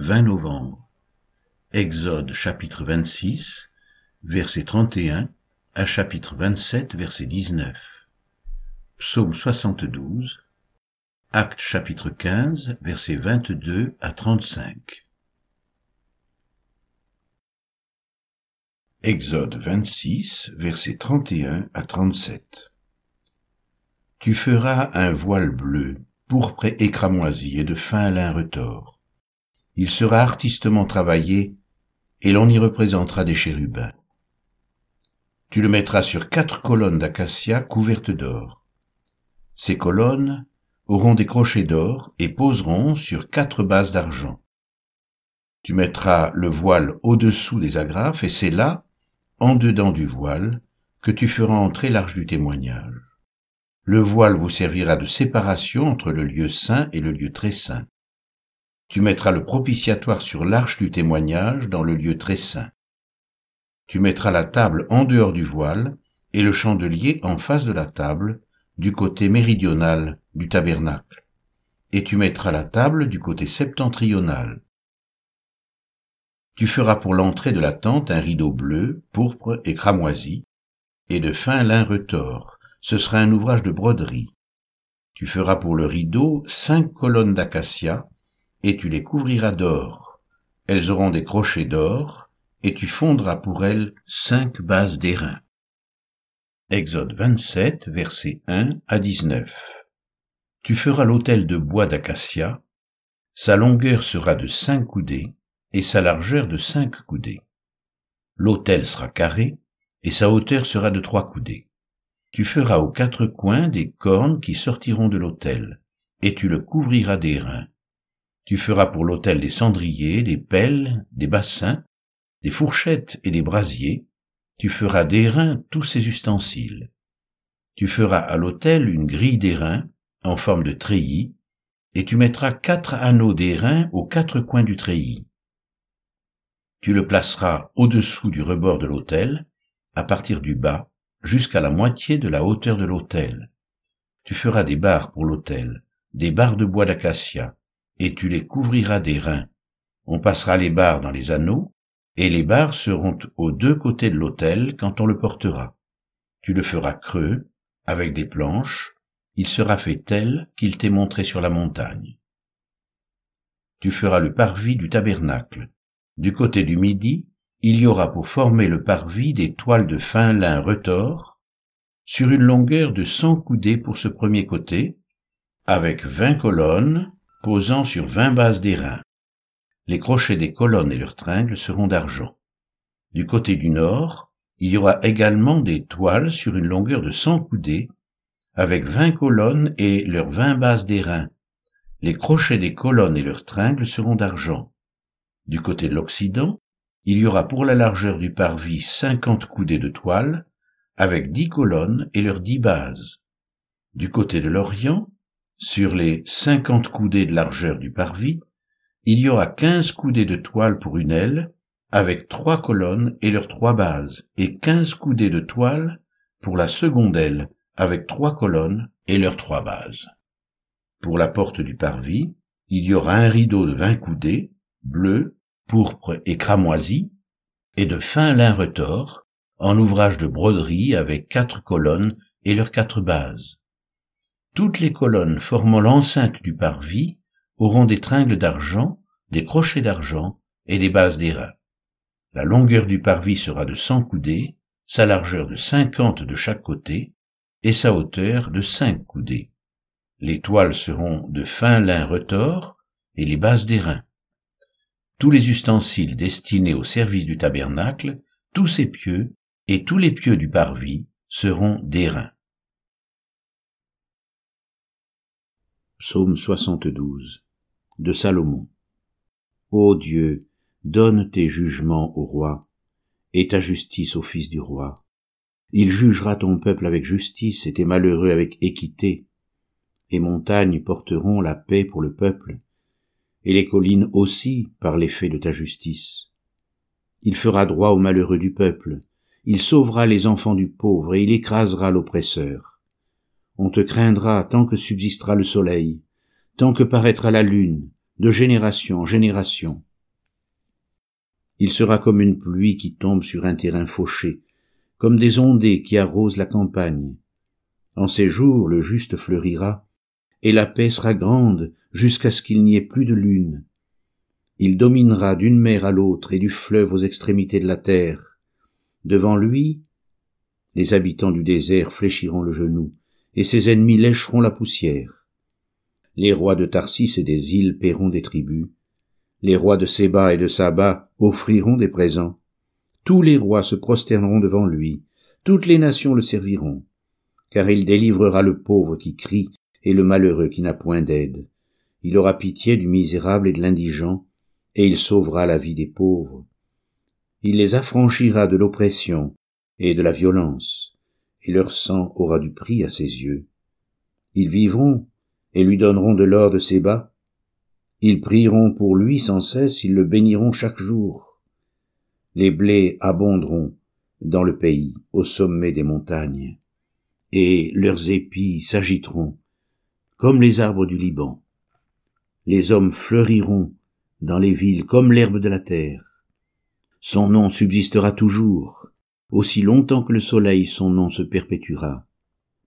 20 novembre. Exode chapitre 26, verset 31 à chapitre 27, verset 19. Psaume 72, Acte chapitre 15, verset 22 à 35. Exode 26, verset 31 à 37. Tu feras un voile bleu, pourpre et cramoisi et de fin lin retors. Il sera artistement travaillé et l'on y représentera des chérubins. Tu le mettras sur quatre colonnes d'acacia couvertes d'or. Ces colonnes auront des crochets d'or et poseront sur quatre bases d'argent. Tu mettras le voile au-dessous des agrafes et c'est là, en dedans du voile, que tu feras entrer l'arche du témoignage. Le voile vous servira de séparation entre le lieu saint et le lieu très saint. Tu mettras le propitiatoire sur l'arche du témoignage dans le lieu très saint. Tu mettras la table en dehors du voile et le chandelier en face de la table, du côté méridional du tabernacle. Et tu mettras la table du côté septentrional. Tu feras pour l'entrée de la tente un rideau bleu, pourpre et cramoisi, et de fin lin retors. Ce sera un ouvrage de broderie. Tu feras pour le rideau cinq colonnes d'acacia, et tu les couvriras d'or. Elles auront des crochets d'or, et tu fondras pour elles cinq bases d'airain. Exode 27, versets 1 à 19. Tu feras l'autel de bois d'acacia, sa longueur sera de cinq coudées, et sa largeur de cinq coudées. L'autel sera carré, et sa hauteur sera de trois coudées. Tu feras aux quatre coins des cornes qui sortiront de l'autel, et tu le couvriras d'airain. Tu feras pour l'autel des cendriers, des pelles, des bassins, des fourchettes et des brasiers, tu feras d'airain tous ces ustensiles. Tu feras à l'autel une grille d'airain en forme de treillis, et tu mettras quatre anneaux d'airain aux quatre coins du treillis. Tu le placeras au-dessous du rebord de l'autel, à partir du bas, jusqu'à la moitié de la hauteur de l'autel. Tu feras des barres pour l'autel, des barres de bois d'acacia, et tu les couvriras d'airain. On passera les barres dans les anneaux, et les barres seront aux deux côtés de l'autel quand on le portera. Tu le feras creux, avec des planches, il sera fait tel qu'il t'est montré sur la montagne. Tu feras le parvis du tabernacle. Du côté du midi, il y aura pour former le parvis des toiles de fin lin retors, sur une longueur de cent coudées pour ce premier côté, avec vingt colonnes posant sur vingt bases d'airain. Les crochets des colonnes et leurs tringles seront d'argent. Du côté du nord, il y aura également des toiles sur une longueur de cent coudées, avec vingt colonnes et leurs vingt bases d'airain. Les crochets des colonnes et leurs tringles seront d'argent. Du côté de l'Occident, il y aura pour la largeur du parvis cinquante coudées de toile, avec dix colonnes et leurs dix bases. Du côté de l'Orient, sur les cinquante coudées de largeur du parvis, il y aura quinze coudées de toile pour une aile, avec trois colonnes et leurs trois bases, et quinze coudées de toile pour la seconde aile, avec trois colonnes et leurs trois bases. Pour la porte du parvis, il y aura un rideau de vingt coudées, bleu, pourpre et cramoisi, et de fin lin retors, en ouvrage de broderie avec quatre colonnes et leurs quatre bases. Toutes les colonnes formant l'enceinte du parvis auront des tringles d'argent, des crochets d'argent et des bases d'airain. La longueur du parvis sera de cent coudées, sa largeur de cinquante de chaque côté, et sa hauteur de cinq coudées. Les toiles seront de fin lin retors et les bases d'airain. Tous les ustensiles destinés au service du tabernacle, tous ses pieux et tous les pieux du parvis seront d'airain. Psaume 72 de Salomon. Ô Dieu, donne tes jugements au roi, et ta justice au fils du roi. Il jugera ton peuple avec justice et tes malheureux avec équité. Les montagnes porteront la paix pour le peuple, et les collines aussi par l'effet de ta justice. Il fera droit aux malheureux du peuple, il sauvera les enfants du pauvre, et il écrasera l'oppresseur. On te craindra tant que subsistera le soleil, tant que paraîtra la lune, de génération en génération. Il sera comme une pluie qui tombe sur un terrain fauché, comme des ondées qui arrosent la campagne. En ces jours le juste fleurira, et la paix sera grande jusqu'à ce qu'il n'y ait plus de lune. Il dominera d'une mer à l'autre et du fleuve aux extrémités de la terre. Devant lui, les habitants du désert fléchiront le genou, et ses ennemis lécheront la poussière. Les rois de Tarsis et des îles paieront des tribus. Les rois de Séba et de Saba offriront des présents. Tous les rois se prosterneront devant lui. Toutes les nations le serviront. Car il délivrera le pauvre qui crie et le malheureux qui n'a point d'aide. Il aura pitié du misérable et de l'indigent, et il sauvera la vie des pauvres. Il les affranchira de l'oppression et de la violence, et leur sang aura du prix à ses yeux. Ils vivront et lui donneront de l'or de ses bas. Ils prieront pour lui sans cesse, ils le béniront chaque jour. Les blés abonderont dans le pays, au sommet des montagnes, et leurs épis s'agiteront comme les arbres du Liban. Les hommes fleuriront dans les villes comme l'herbe de la terre. Son nom subsistera toujours, aussi longtemps que le soleil son nom se perpétuera.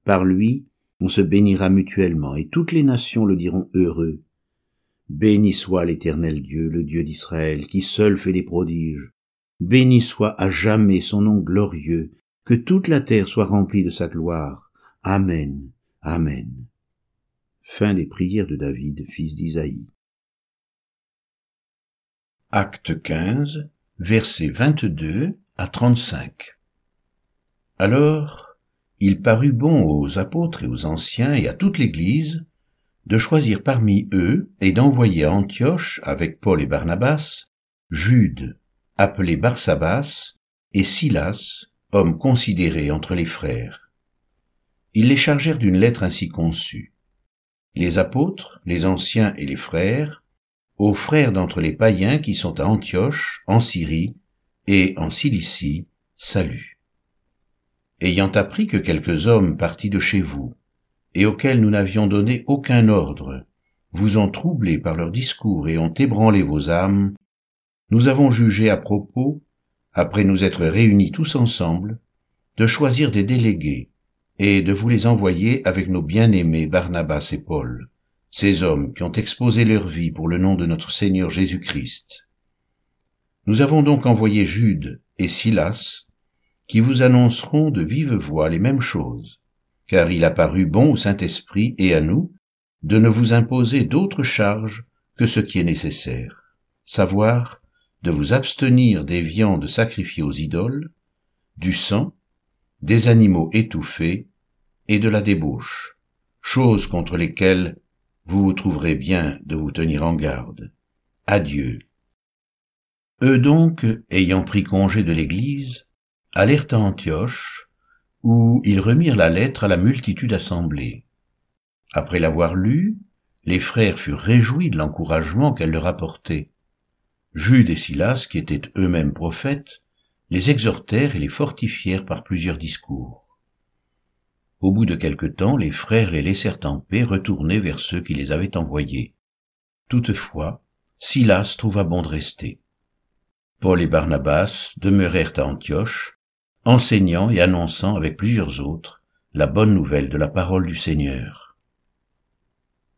Par lui, on se bénira mutuellement, et toutes les nations le diront heureux. Béni soit l'Éternel Dieu, le Dieu d'Israël, qui seul fait des prodiges. Béni soit à jamais son nom glorieux, que toute la terre soit remplie de sa gloire. Amen. Amen. Fin des prières de David, fils d'Isaïe. Acte 15, versets 22 à 35. Alors, il parut bon aux apôtres et aux anciens et à toute l'Église de choisir parmi eux et d'envoyer à Antioche avec Paul et Barnabas, Jude, appelé Barsabas, et Silas, hommes considérés entre les frères. Ils les chargèrent d'une lettre ainsi conçue les apôtres, les anciens et les frères, aux frères d'entre les païens qui sont à Antioche, en Syrie et en Cilicie, salut. Ayant appris que quelques hommes partis de chez vous, et auxquels nous n'avions donné aucun ordre, vous ont troublé par leurs discours et ont ébranlé vos âmes, nous avons jugé à propos, après nous être réunis tous ensemble, de choisir des délégués et de vous les envoyer avec nos bien-aimés Barnabas et Paul, ces hommes qui ont exposé leur vie pour le nom de notre Seigneur Jésus-Christ. Nous avons donc envoyé Jude et Silas, qui vous annonceront de vive voix les mêmes choses, car il a paru bon au Saint-Esprit et à nous de ne vous imposer d'autres charges que ce qui est nécessaire, savoir de vous abstenir des viandes sacrifiées aux idoles, du sang, des animaux étouffés et de la débauche, choses contre lesquelles vous vous trouverez bien de vous tenir en garde. Adieu. Eux donc, ayant pris congé de l'Église, allèrent à Antioche, où ils remirent la lettre à la multitude assemblée. Après l'avoir lue, les frères furent réjouis de l'encouragement qu'elle leur apportait. Jude et Silas, qui étaient eux-mêmes prophètes, les exhortèrent et les fortifièrent par plusieurs discours. Au bout de quelque temps, les frères les laissèrent en paix retourner vers ceux qui les avaient envoyés. Toutefois, Silas trouva bon de rester. Paul et Barnabas demeurèrent à Antioche, enseignant et annonçant avec plusieurs autres la bonne nouvelle de la parole du Seigneur.